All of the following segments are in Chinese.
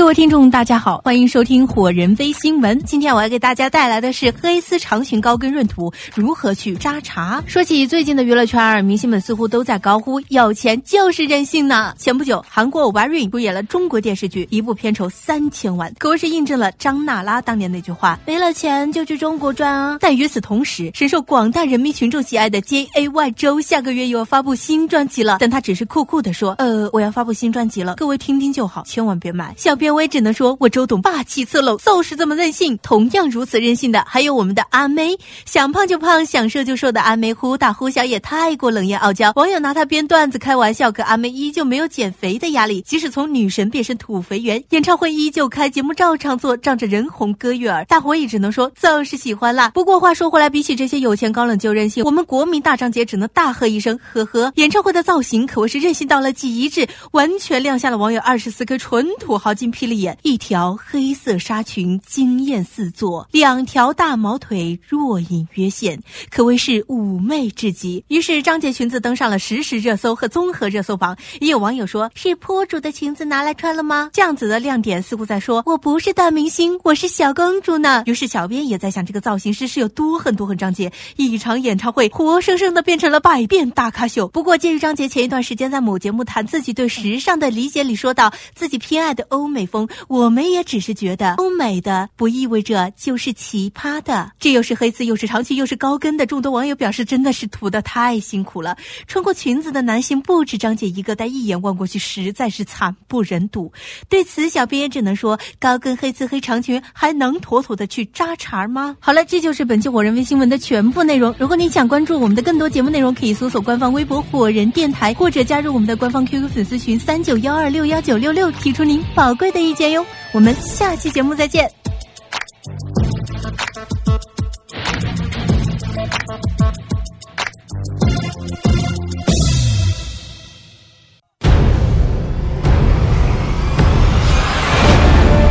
各位听众，大家好，欢迎收听火人微新闻。今天我要给大家带来的是黑丝长裙高跟闰土如何去扎茬。说起最近的娱乐圈，明星们似乎都在高呼“有钱就是任性”呢。前不久，韩国欧巴 Rain 主演了中国电视剧，一部片酬三千万，可谓是印证了张娜拉当年那句话：“没了钱就去中国赚啊。”但与此同时，深受广大人民群众喜爱的 J A Y 周下个月又要发布新专辑了，但他只是酷酷的说：“呃，我要发布新专辑了，各位听听就好，千万别买。”小编。我也只能说，我周董霸气侧漏，就是这么任性。同样如此任性的，还有我们的阿妹，想胖就胖，想瘦就瘦的阿妹，忽大忽小也太过冷艳傲娇。网友拿她编段子开玩笑，可阿妹依旧没有减肥的压力，即使从女神变身土肥圆，演唱会依旧开，节目照常做，仗着人红歌悦耳，大伙也只能说就是喜欢啦。不过话说回来，比起这些有钱高冷就任性，我们国民大张杰只能大喝一声呵呵。演唱会的造型可谓是任性到了极致，完全亮相了网友二十四颗纯土豪金。霹雳眼，一条黑色纱裙惊艳四座，两条大毛腿若隐约现，可谓是妩媚至极。于是张杰裙子登上了实时热搜和综合热搜榜。也有网友说：“是坡主的裙子拿来穿了吗？”这样子的亮点似乎在说：“我不是大明星，我是小公主呢。”于是小编也在想，这个造型师是有多狠多狠？张杰一场演唱会活生生的变成了百变大咖秀。不过，鉴于张杰前一段时间在某节目谈自己对时尚的理解里说到自己偏爱的欧美。风，我们也只是觉得欧美的不意味着就是奇葩的。这又是黑丝，又是长裙，又是高跟的。众多网友表示，真的是涂的太辛苦了。穿过裙子的男性不止张姐一个，但一眼望过去实在是惨不忍睹。对此，小编也只能说，高跟黑丝黑长裙还能妥妥的去扎茬吗？好了，这就是本期火人微新闻的全部内容。如果你想关注我们的更多节目内容，可以搜索官方微博“火人电台”，或者加入我们的官方 QQ 粉丝群三九幺二六幺九六六，提出您宝贵的。意见哟，我们下期节目再见。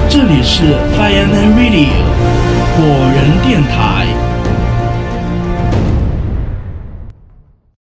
这里是 Fireman Radio 火人电台。